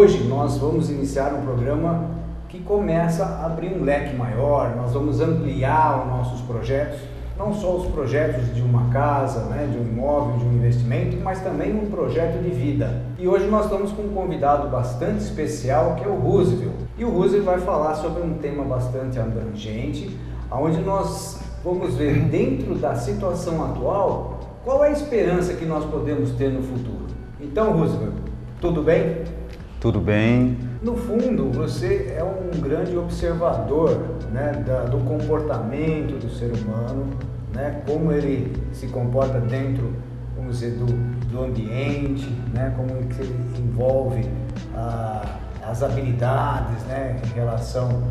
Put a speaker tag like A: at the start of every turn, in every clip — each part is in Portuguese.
A: Hoje nós vamos iniciar um programa que começa a abrir um leque maior, nós vamos ampliar os nossos projetos, não só os projetos de uma casa, né, de um imóvel, de um investimento, mas também um projeto de vida. E hoje nós estamos com um convidado bastante especial que é o Roosevelt. E o Roosevelt vai falar sobre um tema bastante abrangente, onde nós vamos ver dentro da situação atual qual é a esperança que nós podemos ter no futuro. Então, Roosevelt, tudo bem?
B: Tudo bem.
A: No fundo, você é um grande observador né, da, do comportamento do ser humano, né, como ele se comporta dentro, vamos dizer, do, do ambiente, né, como ele envolve ah, as habilidades né, em relação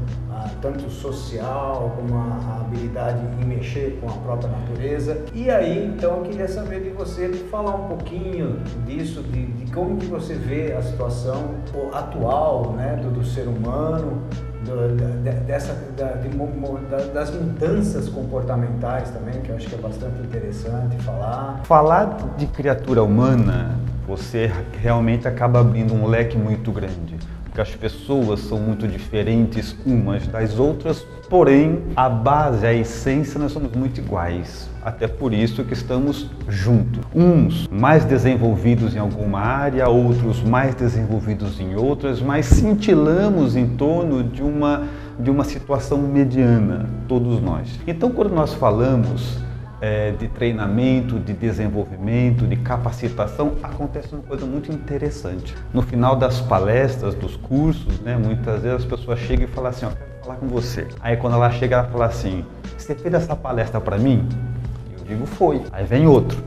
A: tanto social como a, a, habilidade em mexer com a própria natureza. E aí, então, eu queria saber de você falar um pouquinho disso, de, de como que você vê a situação atual né, do, do ser humano, dessa, da, de, das mudanças comportamentais também, que eu acho que é bastante interessante falar.
B: Falar de criatura humana, você realmente acaba abrindo um leque muito grande que as pessoas são muito diferentes umas das outras, porém a base, a essência, nós somos muito iguais. Até por isso que estamos juntos. Uns mais desenvolvidos em alguma área, outros mais desenvolvidos em outras, mas cintilamos em torno de uma, de uma situação mediana, todos nós. Então, quando nós falamos é, de treinamento, de desenvolvimento, de capacitação, acontece uma coisa muito interessante. No final das palestras, dos cursos, né, muitas vezes as pessoas chegam e falam assim, ó, quero falar com você. Aí quando ela chega, ela fala assim, você fez essa palestra para mim? Eu digo, foi. Aí vem outro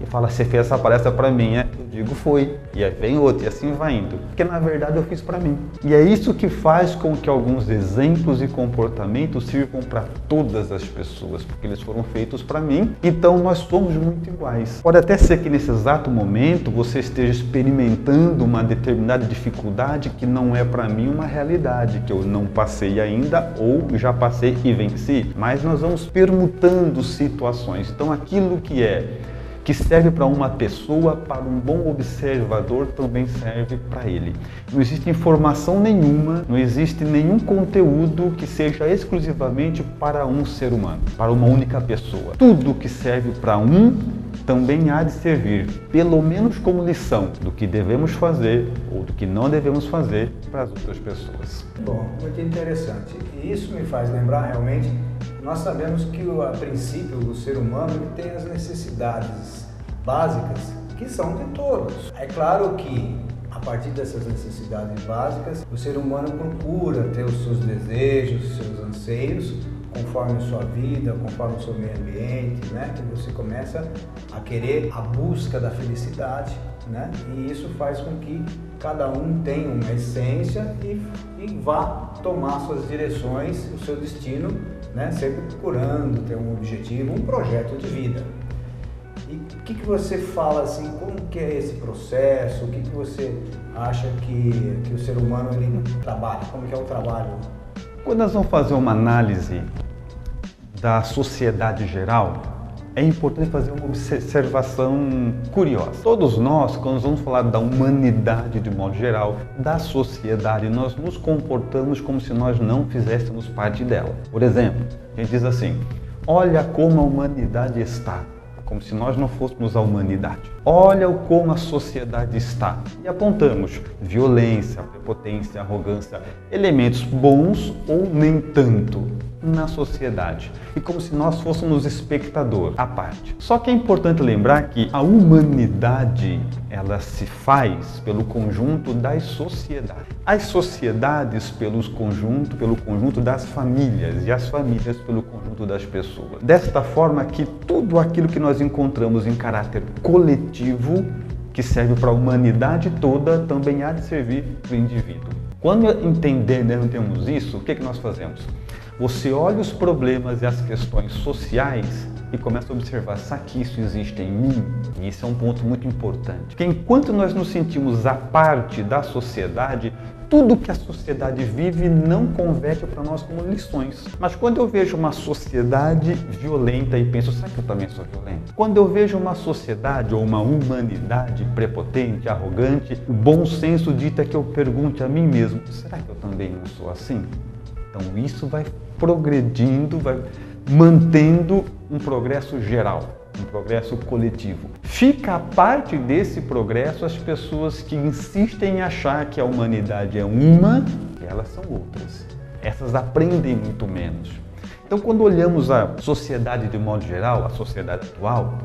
B: e fala, você fez essa palestra para mim, né? Digo, foi. E aí vem outro, e assim vai indo. Porque na verdade eu fiz para mim. E é isso que faz com que alguns exemplos e comportamentos sirvam para todas as pessoas, porque eles foram feitos para mim. Então nós somos muito iguais. Pode até ser que nesse exato momento você esteja experimentando uma determinada dificuldade que não é para mim uma realidade, que eu não passei ainda ou já passei e venci. Mas nós vamos permutando situações. Então aquilo que é que serve para uma pessoa, para um bom observador também serve para ele. Não existe informação nenhuma, não existe nenhum conteúdo que seja exclusivamente para um ser humano, para uma única pessoa. Tudo que serve para um também há de servir, pelo menos como lição, do que devemos fazer ou do que não devemos fazer para as outras pessoas.
A: Bom, muito interessante. E isso me faz lembrar realmente nós sabemos que, a princípio, o ser humano tem as necessidades básicas que são de todos. É claro que, a partir dessas necessidades básicas, o ser humano procura ter os seus desejos, os seus anseios, conforme a sua vida, conforme o seu meio ambiente, né? Que você começa a querer a busca da felicidade, né? E isso faz com que cada um tenha uma essência e, e vá tomar suas direções, o seu destino né? sempre procurando ter um objetivo, um projeto de vida. E o que, que você fala assim, como que é esse processo, o que, que você acha que, que o ser humano ele trabalha, como que é o trabalho?
B: Quando nós vamos fazer uma análise da sociedade geral, é importante fazer uma observação curiosa. Todos nós, quando vamos falar da humanidade de modo geral, da sociedade, nós nos comportamos como se nós não fizéssemos parte dela. Por exemplo, a gente diz assim: olha como a humanidade está como se nós não fôssemos a humanidade. Olha como a sociedade está. E apontamos violência, prepotência, arrogância, elementos bons ou nem tanto na sociedade e como se nós fôssemos espectador à parte. Só que é importante lembrar que a humanidade ela se faz pelo conjunto das sociedades. As sociedades pelo conjunto, pelo conjunto das famílias e as famílias pelo conjunto das pessoas. Desta forma que tudo aquilo que nós encontramos em caráter coletivo que serve para a humanidade toda também há de servir para o indivíduo. Quando entendemos isso, o que, é que nós fazemos? Você olha os problemas e as questões sociais e começa a observar, será que isso existe em mim? E isso é um ponto muito importante. Porque enquanto nós nos sentimos a parte da sociedade, tudo que a sociedade vive não converte para nós como lições. Mas quando eu vejo uma sociedade violenta e penso, será que eu também sou violento? Quando eu vejo uma sociedade ou uma humanidade prepotente, arrogante, o bom senso dita que eu pergunte a mim mesmo, será que eu também não sou assim? Então isso vai progredindo, vai mantendo um progresso geral, um progresso coletivo. Fica a parte desse progresso as pessoas que insistem em achar que a humanidade é uma elas são outras. Essas aprendem muito menos. Então, quando olhamos a sociedade de modo geral, a sociedade atual,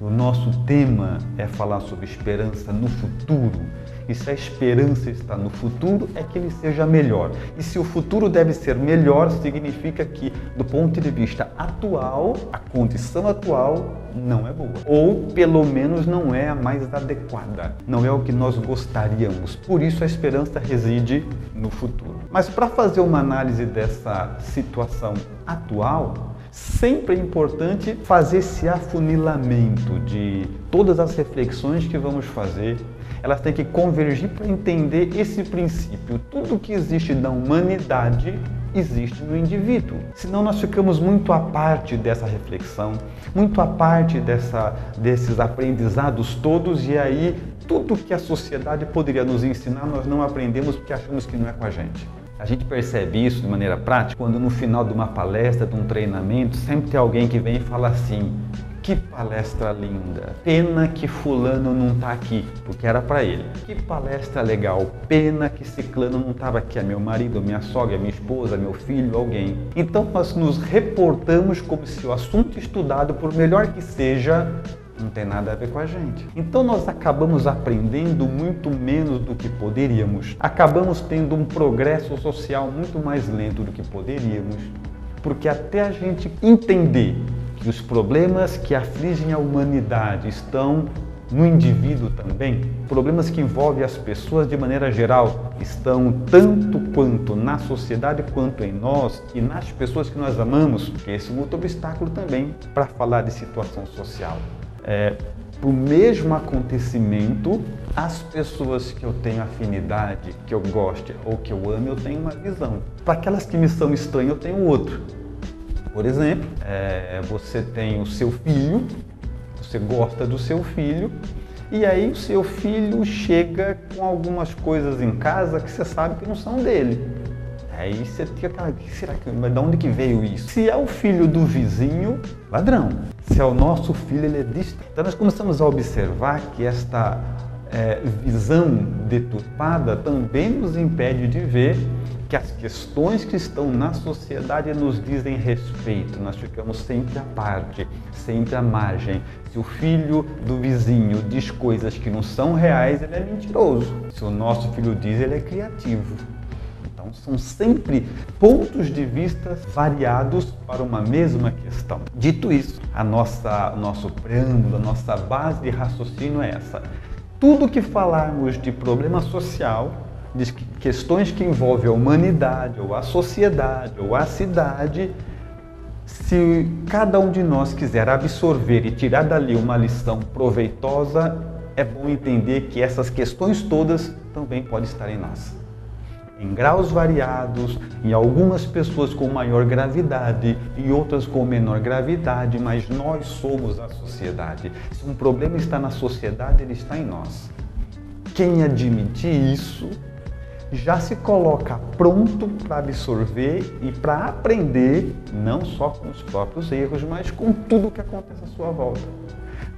B: o nosso tema é falar sobre esperança no futuro, e se a esperança está no futuro, é que ele seja melhor. E se o futuro deve ser melhor, significa que, do ponto de vista atual, a condição atual não é boa. Ou, pelo menos, não é a mais adequada. Não é o que nós gostaríamos. Por isso, a esperança reside no futuro. Mas, para fazer uma análise dessa situação atual, sempre é importante fazer esse afunilamento de todas as reflexões que vamos fazer elas têm que convergir para entender esse princípio. Tudo que existe na humanidade existe no indivíduo. Senão nós ficamos muito à parte dessa reflexão, muito à parte dessa, desses aprendizados todos e aí tudo que a sociedade poderia nos ensinar nós não aprendemos porque achamos que não é com a gente. A gente percebe isso de maneira prática quando no final de uma palestra, de um treinamento, sempre tem alguém que vem e fala assim: que palestra linda. Pena que fulano não está aqui, porque era para ele. Que palestra legal. Pena que ciclano não estava aqui. É meu marido, minha sogra, minha esposa, meu filho, alguém. Então nós nos reportamos como se o assunto estudado, por melhor que seja, não tem nada a ver com a gente. Então nós acabamos aprendendo muito menos do que poderíamos. Acabamos tendo um progresso social muito mais lento do que poderíamos. Porque até a gente entender que os problemas que afligem a humanidade estão no indivíduo também, problemas que envolvem as pessoas de maneira geral estão tanto quanto na sociedade quanto em nós e nas pessoas que nós amamos, que esse é um outro obstáculo também para falar de situação social. É, o mesmo acontecimento, as pessoas que eu tenho afinidade, que eu goste ou que eu amo, eu tenho uma visão. Para aquelas que me são estranhas, eu tenho outro. Por exemplo, é, você tem o seu filho, você gosta do seu filho, e aí o seu filho chega com algumas coisas em casa que você sabe que não são dele. Aí você fica aquela, será que, mas de onde que veio isso? Se é o filho do vizinho, ladrão. Se é o nosso filho, ele é distante. Então nós começamos a observar que esta é, visão deturpada também nos impede de ver que as questões que estão na sociedade nos dizem respeito. Nós ficamos sempre à parte, sempre à margem. Se o filho do vizinho diz coisas que não são reais, ele é mentiroso. Se o nosso filho diz, ele é criativo. Então, são sempre pontos de vista variados para uma mesma questão. Dito isso, a nossa, o nosso preâmbulo, a nossa base de raciocínio é essa. Tudo que falarmos de problema social de questões que envolvem a humanidade, ou a sociedade, ou a cidade, se cada um de nós quiser absorver e tirar dali uma lição proveitosa, é bom entender que essas questões todas também podem estar em nós. Em graus variados, em algumas pessoas com maior gravidade e outras com menor gravidade, mas nós somos a sociedade. Se um problema está na sociedade, ele está em nós. Quem admitir isso já se coloca pronto para absorver e para aprender, não só com os próprios erros, mas com tudo que acontece à sua volta.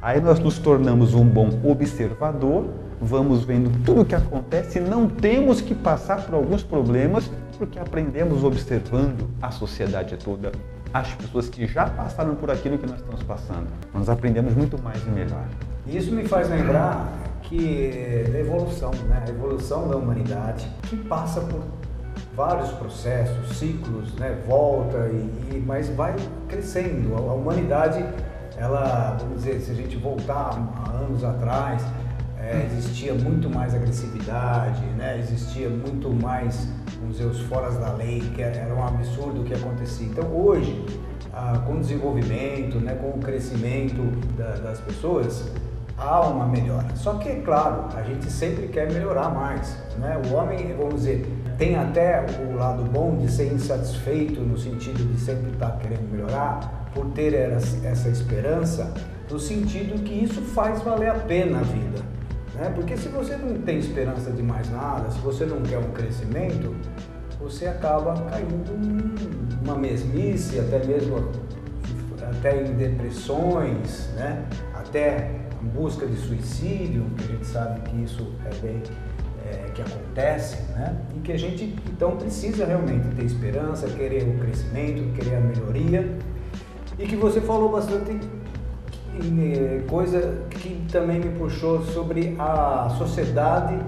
B: Aí nós nos tornamos um bom observador, vamos vendo tudo o que acontece não temos que passar por alguns problemas porque aprendemos observando a sociedade toda, as pessoas que já passaram por aquilo que nós estamos passando. Nós aprendemos muito mais e melhor.
A: Isso me faz lembrar que da evolução, né? a evolução da humanidade, que passa por vários processos, ciclos, né? volta, e, e, mas vai crescendo. A, a, humanidade, ela, vamos dizer, se a gente voltar a anos atrás, é, existia muito mais agressividade, né? existia muito mais, vamos dizer, os foras da lei, que era, era um absurdo o que acontecia. Então hoje, ah, com o desenvolvimento, né, com o crescimento da, das pessoas, há uma melhora. Só que, é claro, a gente sempre quer melhorar mais. Né? O homem, vamos dizer, tem até o lado bom de ser insatisfeito, no sentido de sempre estar querendo melhorar, por ter essa esperança, no sentido que isso faz valer a pena a vida. Né? Porque se você não tem esperança de mais nada, se você não quer um crescimento, você acaba caindo numa mesmice, até mesmo até em depressões, né? até em busca de suicídio, que a gente sabe que isso é bem é, que acontece, né? e que a gente então precisa realmente ter esperança, querer o crescimento, querer a melhoria, e que você falou bastante eh, coisa que também me puxou sobre a sociedade é,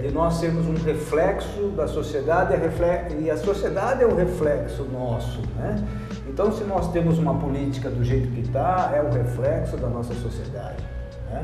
A: de nós sermos um reflexo da sociedade e a sociedade é o reflexo nosso, né? Então, se nós temos uma política do jeito que está, é o reflexo da nossa sociedade, né?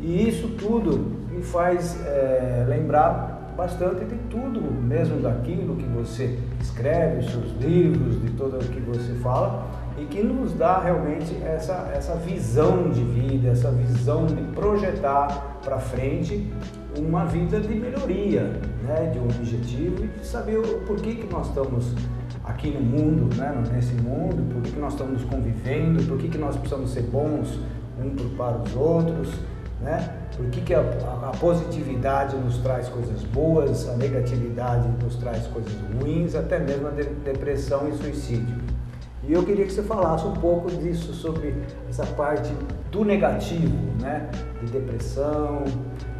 A: E isso tudo me faz é, lembrar bastante de tudo, mesmo daquilo que você escreve, seus livros, de tudo o que você fala, e que nos dá realmente essa, essa visão de vida, essa visão de projetar para frente uma vida de melhoria, né, de um objetivo e de saber o porquê que nós estamos aqui no mundo, né, nesse mundo, por que, nós estamos convivendo, por que, que nós precisamos ser bons uns para os outros, né? Por que, que a, a, a, positividade nos traz coisas boas, a negatividade nos traz coisas ruins, até mesmo a de, depressão e suicídio. E eu queria que você falasse um pouco disso, sobre essa parte do negativo, né? De depressão,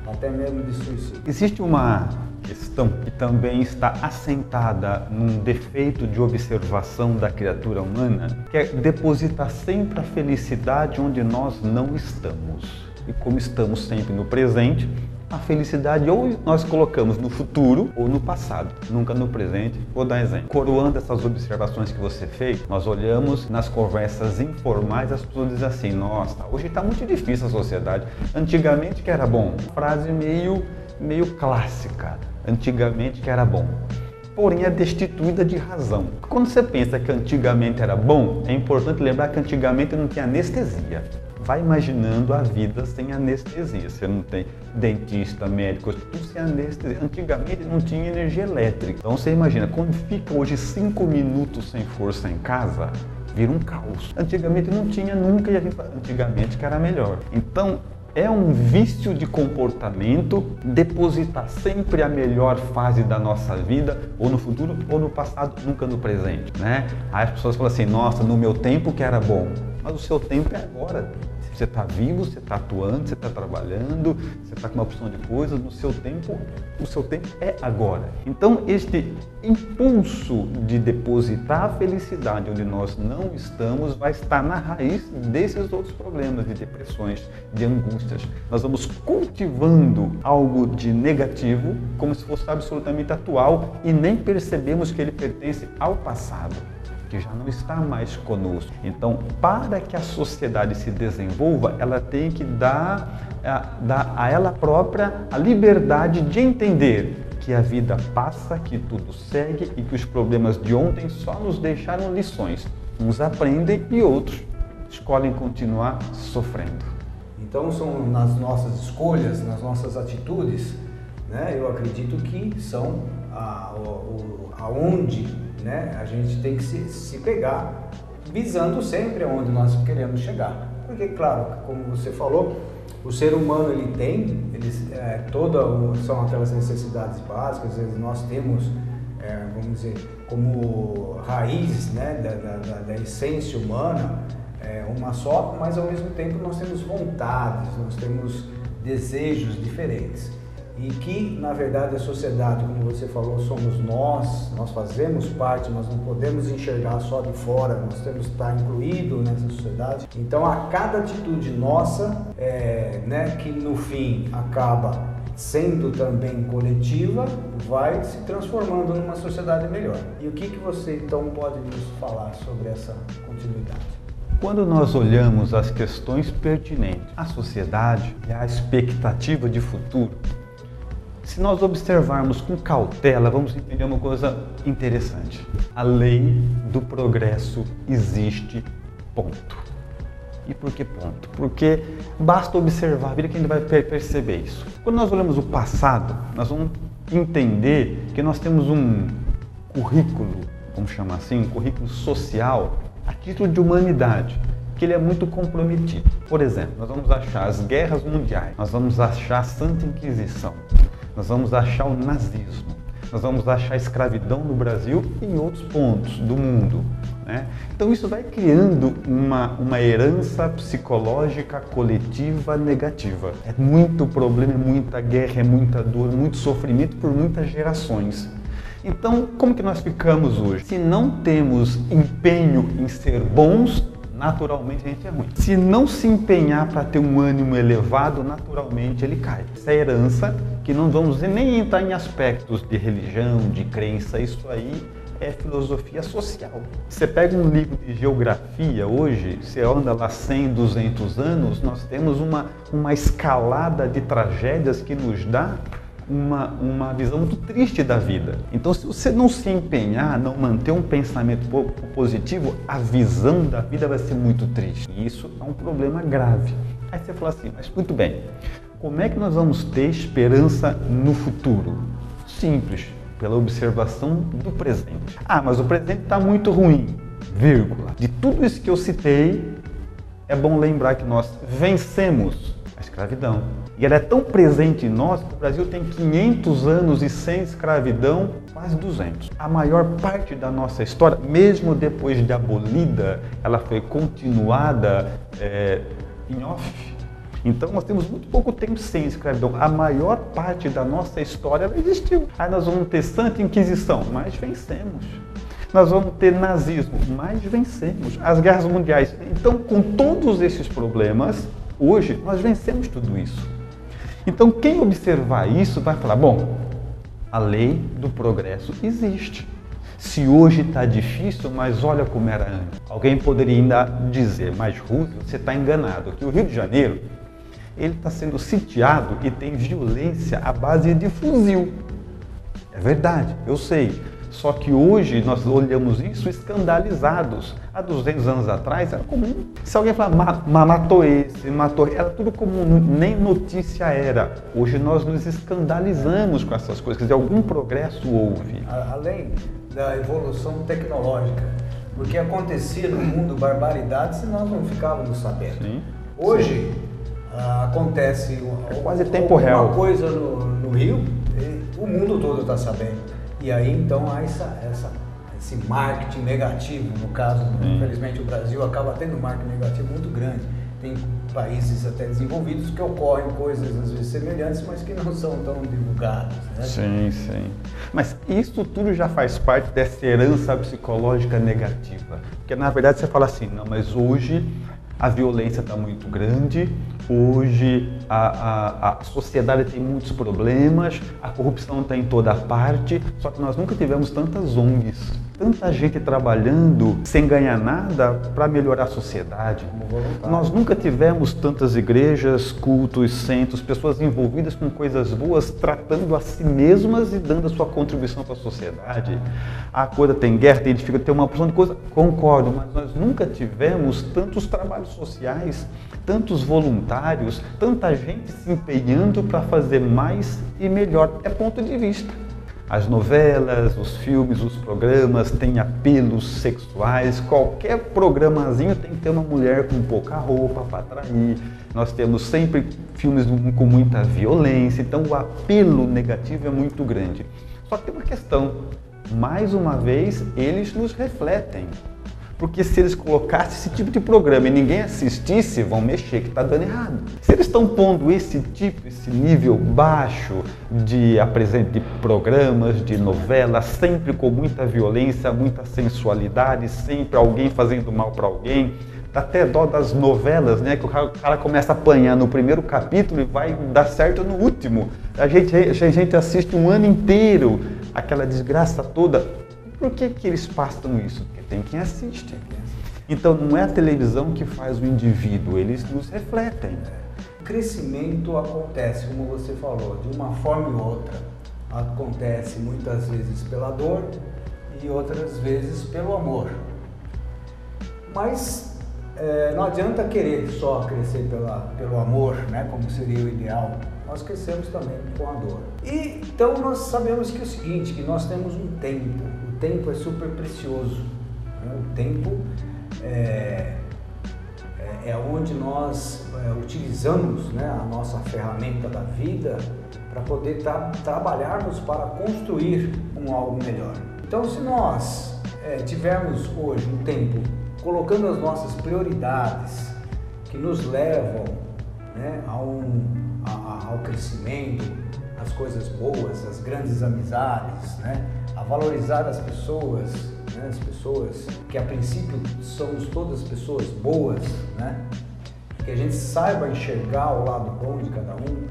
A: até mesmo de suicídio.
B: Existe uma questão que também está assentada num defeito de observação da criatura humana, que é depositar sempre a felicidade onde nós não estamos. E como estamos sempre no presente, a felicidade ou nós colocamos no futuro ou no passado, nunca no presente. Vou dar um exemplo. Coroando essas observações que você fez, nós olhamos nas conversas informais, as pessoas dizem assim: nossa, hoje está muito difícil a sociedade. Antigamente que era bom. Frase meio, meio clássica. Antigamente que era bom porém é destituída de razão. Quando você pensa que antigamente era bom, é importante lembrar que antigamente não tinha anestesia vai imaginando a vida sem anestesia. Você não tem dentista, médico, tudo sem anestesia. Antigamente não tinha energia elétrica. Então você imagina, quando fica hoje cinco minutos sem força em casa, vira um caos. Antigamente não tinha nunca e a gente antigamente que era melhor. Então é um vício de comportamento depositar sempre a melhor fase da nossa vida, ou no futuro, ou no passado, nunca no presente, né? Aí as pessoas falam assim, nossa, no meu tempo que era bom, mas o seu tempo é agora. Você está vivo, você está atuando, você está trabalhando, você está com uma opção de coisas, no seu tempo, o seu tempo é agora. Então, este impulso de depositar a felicidade onde nós não estamos vai estar na raiz desses outros problemas de depressões, de angústias. Nós vamos cultivando algo de negativo como se fosse absolutamente atual e nem percebemos que ele pertence ao passado que já não está mais conosco. Então, para que a sociedade se desenvolva, ela tem que dar a, eh, dar a ela própria a liberdade de entender que a vida passa, que tudo segue e que os problemas de ontem só nos deixaram lições. Uns aprendem e outros escolhem continuar sofrendo.
A: Então, são nas nossas escolhas, nas nossas atitudes, né, eu acredito que são a, a, aonde né, a gente tem que se, se pegar visando sempre aonde nós queremos chegar. Porque, claro, como você falou, o ser humano ele tem, eles, é, toda são aquelas necessidades básicas, nós temos, é, vamos dizer, como raiz né, da, da, da essência humana, é, uma só, mas ao mesmo tempo nós temos vontades, nós temos desejos diferentes e que, na verdade, a sociedade, como você falou, somos nós, nós fazemos parte, nós não podemos enxergar só de fora, nós temos que estar incluído nessa sociedade. Então, a cada atitude nossa, é, né, que no fim acaba sendo também coletiva, vai se transformando numa sociedade melhor. E o que, que você então pode nos falar sobre essa continuidade?
B: Quando nós olhamos as questões pertinentes à sociedade e à expectativa de futuro, Se nós observarmos com cautela, vamos entender uma coisa interessante. A lei do progresso existe, ponto. E por que ponto? Porque basta observar a vida que a gente vai perceber isso. Quando nós olhamos o passado, nós vamos entender que nós temos um currículo, vamos chamar assim, um currículo social a título de humanidade, que ele é muito comprometido. Por exemplo, nós vamos achar as guerras mundiais, nós vamos achar a Santa Inquisição, nós vamos achar o nazismo, nós vamos achar a escravidão no Brasil e em outros pontos do mundo. Né? Então isso vai criando uma, uma herança psicológica coletiva negativa. É muito problema, é muita guerra, é muita dor, muito sofrimento por muitas gerações. Então, como que nós ficamos hoje? Se não temos empenho em ser bons, naturalmente a gente é ruim. Se não se empenhar para ter um ânimo elevado, naturalmente ele cai. Essa é herança que não vamos nem entrar em aspectos de religião, de crença, isso aí é filosofia social. Você pega um livro de geografia hoje, você anda lá 100, 200 anos, nós temos uma, uma escalada de tragédias que nos dá uma, uma visão muito triste da vida. Então, se você não se empenhar, não manter um pensamento positivo, a visão da vida vai ser muito triste. E isso é um problema grave. Aí você fala assim, mas muito bem, como é que nós vamos ter esperança no futuro? Simples, pela observação do presente. Ah, mas o presente está muito ruim, vírgula. De tudo isso que eu citei, é bom lembrar que nós vencemos a escravidão. E ela é tão presente em nós que o Brasil tem 500 anos e sem escravidão, quase 200. A maior parte da nossa história, mesmo depois de abolida, ela foi continuada é, em off então nós temos muito pouco tempo sem escravidão. A maior parte da nossa história existiu. Aí nós vamos ter Santa Inquisição, mas vencemos. Nós vamos ter nazismo, mas vencemos. As guerras mundiais. Então, com todos esses problemas, hoje nós vencemos tudo isso. Então, quem observar isso vai falar: bom, a lei do progresso existe. Se hoje está difícil, mas olha como era antes. Alguém poderia ainda dizer, mas Rússia, você está enganado, que o Rio de Janeiro ele está sendo sitiado e tem violência à base de fuzil. É verdade, eu sei. Só que hoje nós olhamos isso escandalizados. Há 200 anos atrás era comum. Se alguém falar, ma matou esse, matou, era tudo comum, nem notícia era. Hoje nós nos escandalizamos com essas coisas. Quer dizer, algum progresso houve.
A: Além da evolução tecnológica. Porque acontecia no mundo barbaridades se nós não ficávamos sabendo. Sim. Hoje, ah, acontece
B: quase tempo real
A: uma coisa no, no Rio, o mundo todo está sabendo. E aí então há essa, essa, esse marketing negativo, no caso, Sim. infelizmente o Brasil acaba tendo um marketing negativo muito grande. Tem países até desenvolvidos que ocorrem coisas às vezes semelhantes, mas que não são tão divulgadas. Né?
B: Sim, sim. Mas isso tudo já faz parte dessa herança psicológica negativa. Porque na verdade você fala assim, não, mas hoje a violência está muito grande, hoje a, a, a, sociedade tem muitos problemas, a corrupção está em toda parte, só que nós nunca tivemos tantas ONGs, tanta gente trabalhando sem ganhar nada para melhorar a sociedade. Nós nunca tivemos tantas igrejas, cultos, centros, pessoas envolvidas com coisas boas, tratando a si mesmas e dando a sua contribuição para a sociedade. A coisa tem guerra, tem dificuldade, tem uma porção de coisa, concordo, mas nós nunca tivemos tantos trabalhos sociais, tantos voluntários, tanta gente se empenhando para fazer mais e melhor. É ponto de vista. As novelas, os filmes, os programas têm apelos sexuais. Qualquer programazinho tem que ter uma mulher com pouca roupa para atrair. Nós temos sempre filmes com muita violência, então o apelo negativo é muito grande. Só que tem uma questão: mais uma vez, eles nos refletem. Porque se eles colocassem esse tipo de programa e ninguém assistisse, vão mexer que está dando errado. Se eles estão pondo esse tipo, esse nível baixo de apresento de programas, de novelas, sempre com muita violência, muita sensualidade, sempre alguém fazendo mal para alguém, dá até dó das novelas, né? Que o cara, o cara, começa a apanhar no primeiro capítulo e vai dar certo no último. A gente, a gente assiste um ano inteiro aquela desgraça toda. Por que, que eles passam isso? tem quem assiste. Então não é a televisão que faz o indivíduo, eles nos refletem.
A: crescimento acontece, como você falou, de uma forma ou outra. Acontece muitas vezes pela dor e outras vezes pelo amor. Mas é, não adianta querer só crescer pela, pelo amor, né, como seria o ideal. Nós crescemos também com a dor. E então nós sabemos que é o seguinte, que nós temos um tempo. O tempo é super precioso. Né? O tempo é, é, é onde nós é, utilizamos né, a nossa ferramenta da vida para poder tra trabalharmos para construir um algo melhor. Então, se nós é, tivermos hoje um tempo colocando as nossas prioridades que nos levam né, a um, a, ao crescimento, as coisas boas, as grandes amizades, né, a valorizar as pessoas, né, as pessoas que a princípio somos todas pessoas boas, né, que a gente saiba enxergar o lado bom de cada um.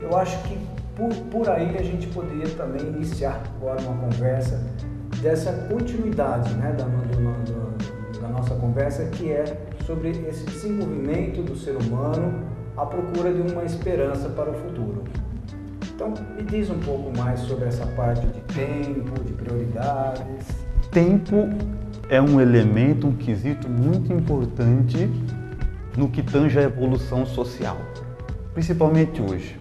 A: Eu acho que por, por aí a gente poderia também iniciar agora uma conversa dessa continuidade né, da, do, do, da nossa conversa, que é sobre esse desenvolvimento do ser humano à procura de uma esperança para o futuro. Então, me diz um pouco mais sobre essa parte de tempo, de prioridades.
B: Tempo é um elemento, um quesito muito importante no que tange a evolução social, principalmente hoje.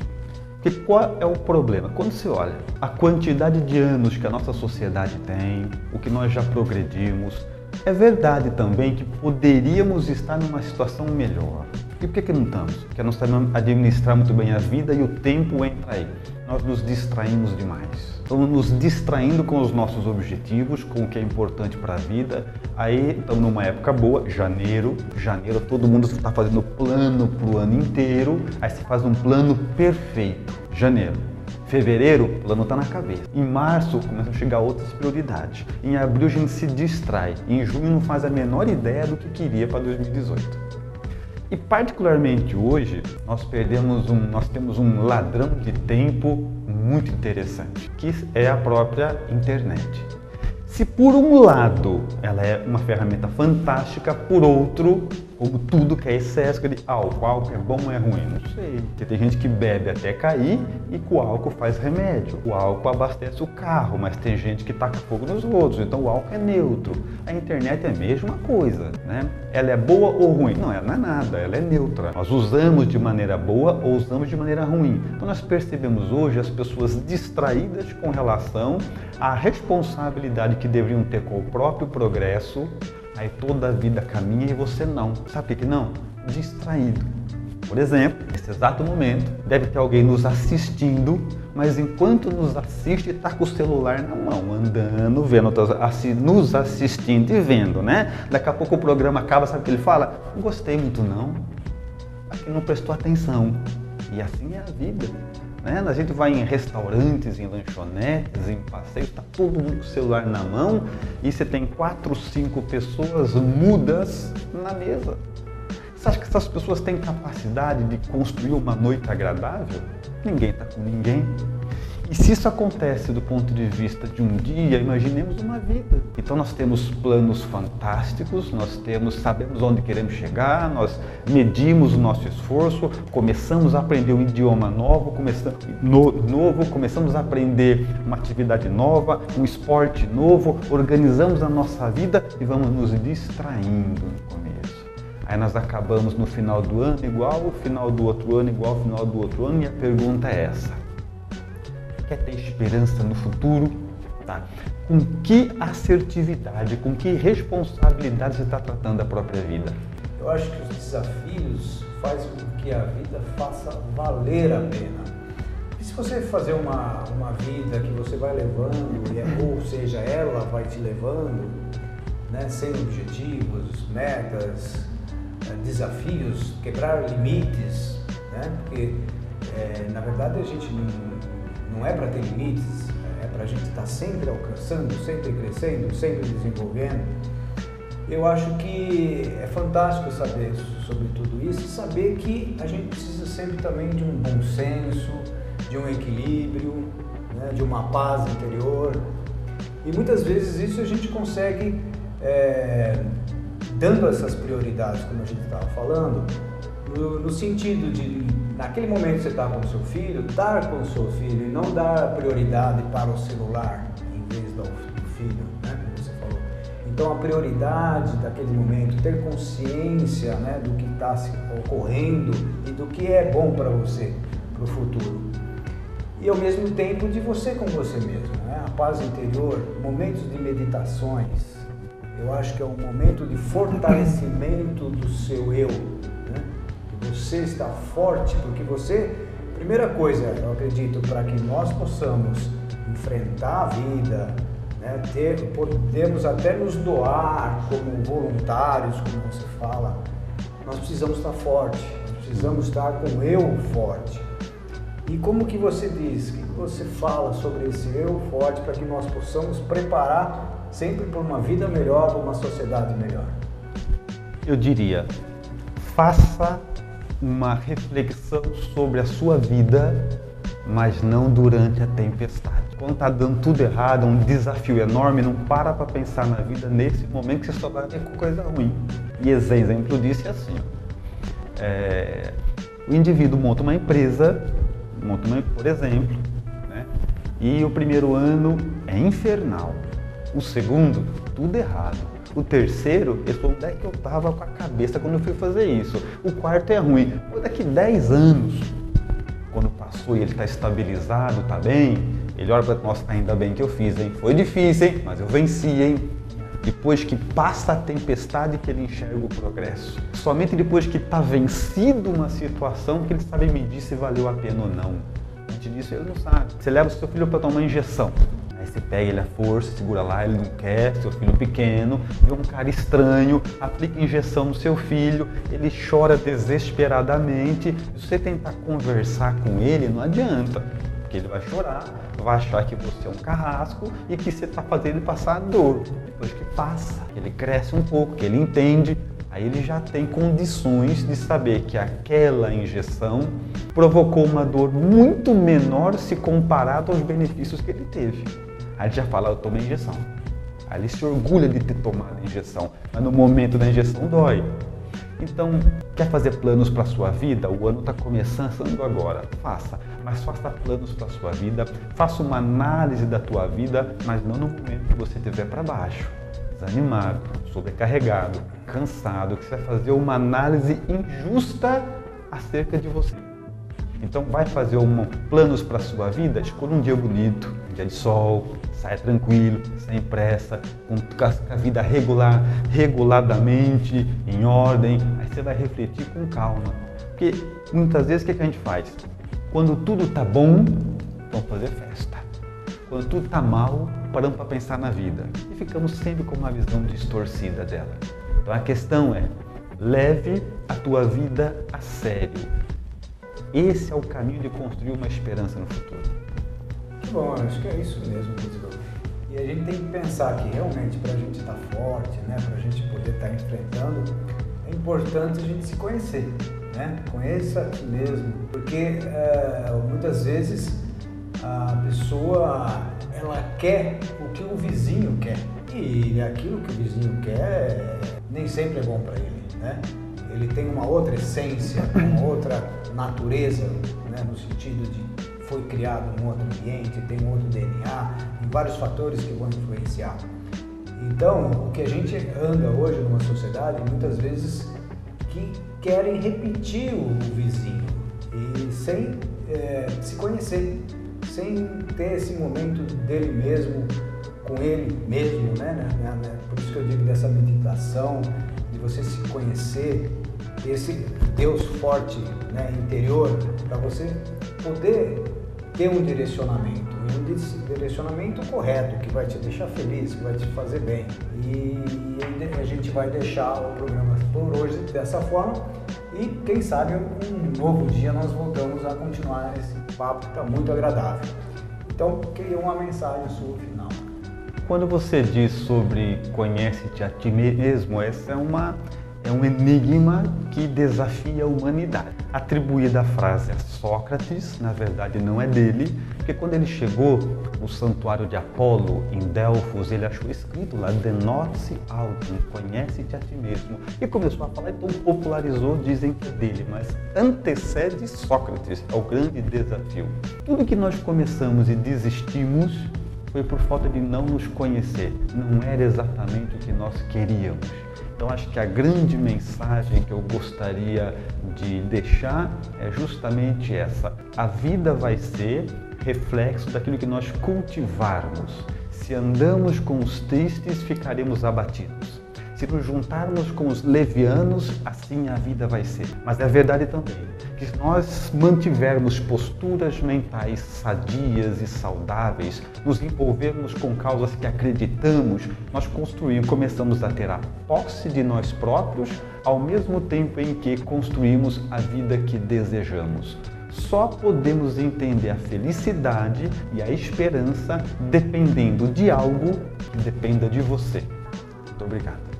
B: Porque qual é o problema? Quando se olha a quantidade de anos que a nossa sociedade tem, o que nós já progredimos, é verdade também que poderíamos estar numa situação melhor. E por que, que não estamos? Porque nós sabemos administrar muito bem a vida e o tempo entra aí. Nós nos distraímos demais. Estamos nos distraindo com os nossos objetivos, com o que é importante para a vida. Aí estamos numa época boa, janeiro. Janeiro todo mundo está fazendo plano para o ano inteiro. Aí você faz um plano perfeito. Janeiro. Fevereiro, o plano está na cabeça. Em março, começam a chegar outras prioridades. Em abril, a gente se distrai. Em junho, não faz a menor ideia do que queria para 2018. E particularmente hoje, nós perdemos um, nós temos um ladrão de tempo muito interessante, que é a própria internet. Se por um lado ela é uma ferramenta fantástica, por outro, como tudo que é excesso, que álcool, álcool é bom ou é ruim? Não sei. Porque tem gente que bebe até cair e com o álcool faz remédio. O álcool abastece o carro, mas tem gente que taca fogo nos outros, então o álcool é neutro. A internet é a mesma coisa, né? Ela é boa ou ruim? Não, ela não é nada, ela é neutra. Nós usamos de maneira boa ou usamos de maneira ruim. Então nós percebemos hoje as pessoas distraídas com relação à responsabilidade que deveriam ter com o próprio progresso, aí toda a vida caminha e você não. Sabe por que não? Distraído. Por exemplo, nesse exato momento, deve ter alguém nos assistindo, mas enquanto nos assiste, está com o celular na mão, andando, vendo, assim, nos assistindo e vendo, né? Daqui a pouco o programa acaba, sabe o que ele fala? Não gostei muito não, aqui não prestou atenção. E assim é a vida. Né? A gente vai em restaurantes, em lanchonetes, em passeios, está todo mundo com o celular na mão e você tem quatro, cinco pessoas mudas na mesa. Você acha que essas pessoas têm capacidade de construir uma noite agradável? Ninguém está com ninguém. E se isso acontece do ponto de vista de um dia, imaginemos uma vida. Então nós temos planos fantásticos, nós temos, sabemos onde queremos chegar, nós medimos o nosso esforço, começamos a aprender um idioma novo, começamos, no, novo, começamos a aprender uma atividade nova, um esporte novo, organizamos a nossa vida e vamos nos distraindo no começo. Aí nós acabamos no final do ano igual, o final do outro ano igual, o final do outro ano, e a pergunta é essa quer ter esperança no futuro, tá? com que assertividade, com que responsabilidade você está tratando a própria vida?
A: Eu acho que os desafios fazem com que a vida faça valer a pena. E se você fazer uma, uma vida que você vai levando, é, ou seja, ela vai te levando, né, sem objetivos, metas, é, desafios, quebrar limites, né, porque é, na verdade a gente não não é para ter limites, é para a gente estar tá sempre alcançando, sempre crescendo, sempre desenvolvendo. Eu acho que é fantástico saber sobre tudo isso e saber que a gente precisa sempre também de um bom senso, de um equilíbrio, né, de uma paz interior. E muitas vezes isso a gente consegue, é, dando essas prioridades, como a gente estava falando, no, no sentido de, naquele momento que você está com o seu filho, dar com o seu filho e não dar prioridade para o celular em vez do, do filho, né, como você falou. Então a prioridade daquele momento, ter consciência né, do que está ocorrendo e do que é bom para você, para o futuro. E ao mesmo tempo de você com você mesmo, né? a paz interior, momentos de meditações. Eu acho que é um momento de fortalecimento do seu eu, você está forte, porque você, primeira coisa, eu acredito, para que nós possamos enfrentar a vida, né, ter, podemos até nos doar como voluntários, como você fala, nós precisamos estar forte, precisamos estar com o eu forte. E como que você diz, o que você fala sobre esse eu forte para que nós possamos preparar sempre por uma vida melhor, por uma sociedade melhor?
B: Eu diria, faça uma reflexão sobre a sua vida, mas não durante a tempestade. Quando está dando tudo errado, um desafio enorme, não para para pensar na vida nesse momento que você só vai ver com coisa ruim. E exemplo disso é assim: é, o indivíduo monta uma empresa, monta uma, por exemplo, né, e o primeiro ano é infernal, o segundo, tudo errado. O terceiro, ele falou, onde é que eu estava com a cabeça quando eu fui fazer isso? O quarto é ruim. Pô, daqui 10 anos, quando passou e ele está estabilizado, está bem, ele olha para nossa, ainda bem que eu fiz, hein? Foi difícil, hein? Mas eu venci, hein? Depois que passa a tempestade que ele enxerga o progresso. Somente depois que está vencido uma situação que ele sabe medir se valeu a pena ou não. Antes disso ele não sabe. Você leva o seu filho para tomar injeção. Aí você pega ele à força, segura lá, ele não quer, seu filho pequeno, vê um cara estranho, aplica injeção no seu filho, ele chora desesperadamente. Se você tentar conversar com ele, não adianta, porque ele vai chorar, vai achar que você é um carrasco e que você está fazendo ele passar dor. Depois que passa, ele cresce um pouco, que ele entende, aí ele já tem condições de saber que aquela injeção provocou uma dor muito menor se comparado aos benefícios que ele teve. Aí ele já fala, eu tomei injeção. Aí ele se orgulha de ter tomado a injeção, mas no momento da injeção dói. Então, quer fazer planos para a sua vida? O ano está começando agora. Faça, mas faça planos para a sua vida. Faça uma análise da tua vida, mas não no momento que você estiver para baixo, desanimado, sobrecarregado, cansado, que você vai fazer uma análise injusta acerca de você. Então vai fazer um, planos para a sua vida? Escolha um dia bonito, um dia de sol, saia tranquilo, sem pressa, com a vida regular, reguladamente, em ordem. Aí você vai refletir com calma. Porque muitas vezes o que a gente faz? Quando tudo está bom, vamos fazer festa. Quando tudo está mal, paramos para pensar na vida. E ficamos sempre com uma visão distorcida dela. Então a questão é, leve a tua vida a sério esse é o caminho de construir uma esperança no futuro.
A: Que bom, acho que é isso mesmo. E a gente tem que pensar que realmente para a gente estar tá forte, né, para a gente poder estar tá enfrentando, é importante a gente se conhecer, né? Conheça a ti mesmo, porque é, muitas vezes a pessoa ela quer o que o vizinho quer e aquilo que o vizinho quer nem sempre é bom para ele, né? Ele tem uma outra essência, uma outra natureza, né, no sentido de criado num outro ambiente, tem um outro DNA, tem vários fatores que vão influenciar. Então, o que a gente anda hoje numa sociedade, muitas vezes, que querem repetir o, vizinho e sem é, se conhecer, sem ter esse momento dele mesmo, com ele mesmo, né? Por isso que eu digo dessa meditação, de você se conhecer, esse Deus forte né, interior para você poder ter um direcionamento, um direcionamento correto que vai te deixar feliz, que vai te fazer bem. E a gente vai deixar o programa por hoje dessa forma e quem sabe um novo dia nós voltamos a continuar esse papo que está muito agradável. Então, queria uma mensagem sua final.
B: Quando você diz sobre conhece-te a ti mesmo, essa é uma é um enigma que desafia a humanidade. Atribuída a frase a Sócrates, na verdade não é dele, porque quando ele chegou no santuário de Apolo, em Delfos, ele achou escrito lá, denote autem, conhece-te a ti mesmo. E começou a falar, então popularizou, dizem que é dele, mas antecede Sócrates, é o grande desafio. Tudo que nós começamos e desistimos foi por falta de não nos conhecer. Não era exatamente o que nós queríamos. Então, acho que a grande mensagem que eu gostaria de deixar é justamente essa: a vida vai ser reflexo daquilo que nós cultivarmos. Se andamos com os tristes, ficaremos abatidos. Se nos juntarmos com os levianos, assim a vida vai ser. Mas é verdade também que nós mantivermos posturas mentais sadias e saudáveis, nos envolvermos com causas que acreditamos, nós construímos, começamos a ter a posse de nós próprios, ao mesmo tempo em que construímos a vida que desejamos. Só podemos entender a felicidade e a esperança dependendo de algo que dependa de você. Muito obrigado.